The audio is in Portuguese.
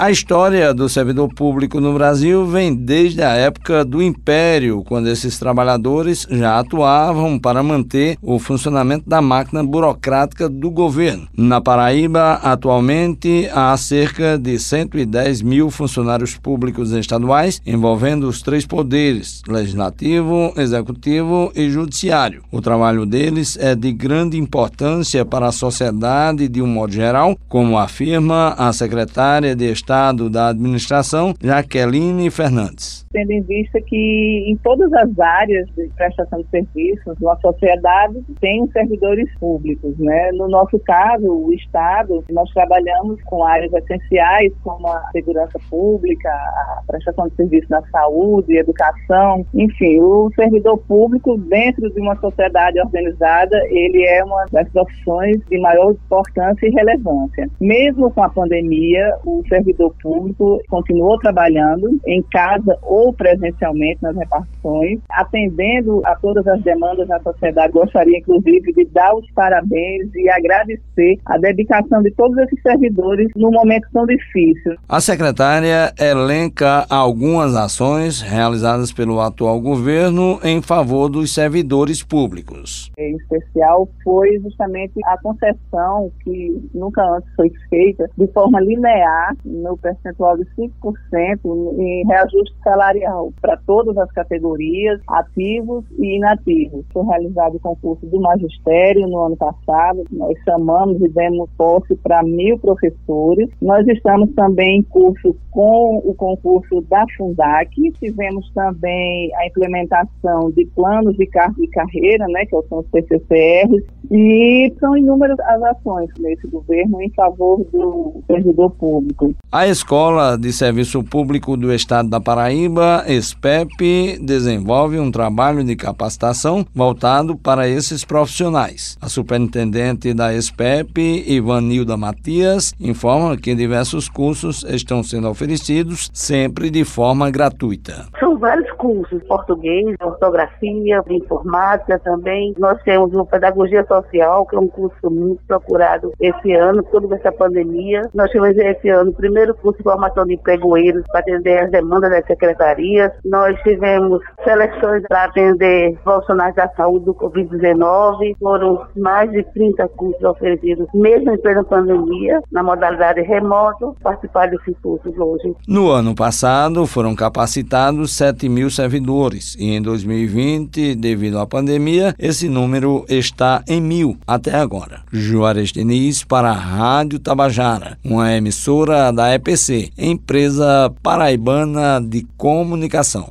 A história do servidor público no Brasil vem desde a época do Império, quando esses trabalhadores já atuavam para manter o funcionamento da máquina burocrática do governo. Na Paraíba, atualmente, há cerca de 110 mil funcionários públicos estaduais, envolvendo os três poderes: legislativo, executivo e judiciário. O trabalho deles é de grande importância para a sociedade de um modo geral, como afirma a secretária de Estado Estado da Administração, Jaqueline Fernandes tendo em vista que em todas as áreas de prestação de serviços, a sociedade tem servidores públicos, né? No nosso caso, o Estado, nós trabalhamos com áreas essenciais como a segurança pública, a prestação de serviços na saúde, educação, enfim, o servidor público dentro de uma sociedade organizada, ele é uma das profissões de maior importância e relevância. Mesmo com a pandemia, o servidor público continuou trabalhando em casa ou ou presencialmente nas repartições, atendendo a todas as demandas da sociedade. Gostaria, inclusive, de dar os parabéns e agradecer a dedicação de todos esses servidores num momento tão difícil. A secretária elenca algumas ações realizadas pelo atual governo em favor dos servidores públicos. Em especial, foi justamente a concessão que nunca antes foi feita de forma linear no percentual de 5% em reajuste salarial para todas as categorias, ativos e inativos. Foi realizado o concurso do magistério no ano passado. Nós chamamos e demos posse para mil professores. Nós estamos também em curso com o concurso da Fundac. Tivemos também a implementação de planos de, car de carreira, né, que são os PCCRs, e são inúmeras as ações nesse governo em favor do servidor público. A Escola de Serviço Público do Estado da Paraíba, SPEP, desenvolve um trabalho de capacitação voltado para esses profissionais. A superintendente da SPEP, Ivanilda Matias, informa que diversos cursos estão sendo oferecidos sempre de forma gratuita. São vários cursos, português, ortografia, informática também. Nós temos uma pedagogia social social, que é um curso muito procurado esse ano, toda essa pandemia. Nós tivemos esse ano o primeiro curso de formação de empregoeiros para atender as demandas das secretarias. Nós tivemos seleções para atender profissionais da saúde do Covid-19. Foram mais de 30 cursos oferecidos, mesmo em plena pandemia, na modalidade remoto, participar desses cursos hoje. No ano passado, foram capacitados 7 mil servidores e em 2020, devido à pandemia, esse número está em mil até agora. Juarez Diniz para a Rádio Tabajara, uma emissora da EPC, empresa paraibana de comunicação.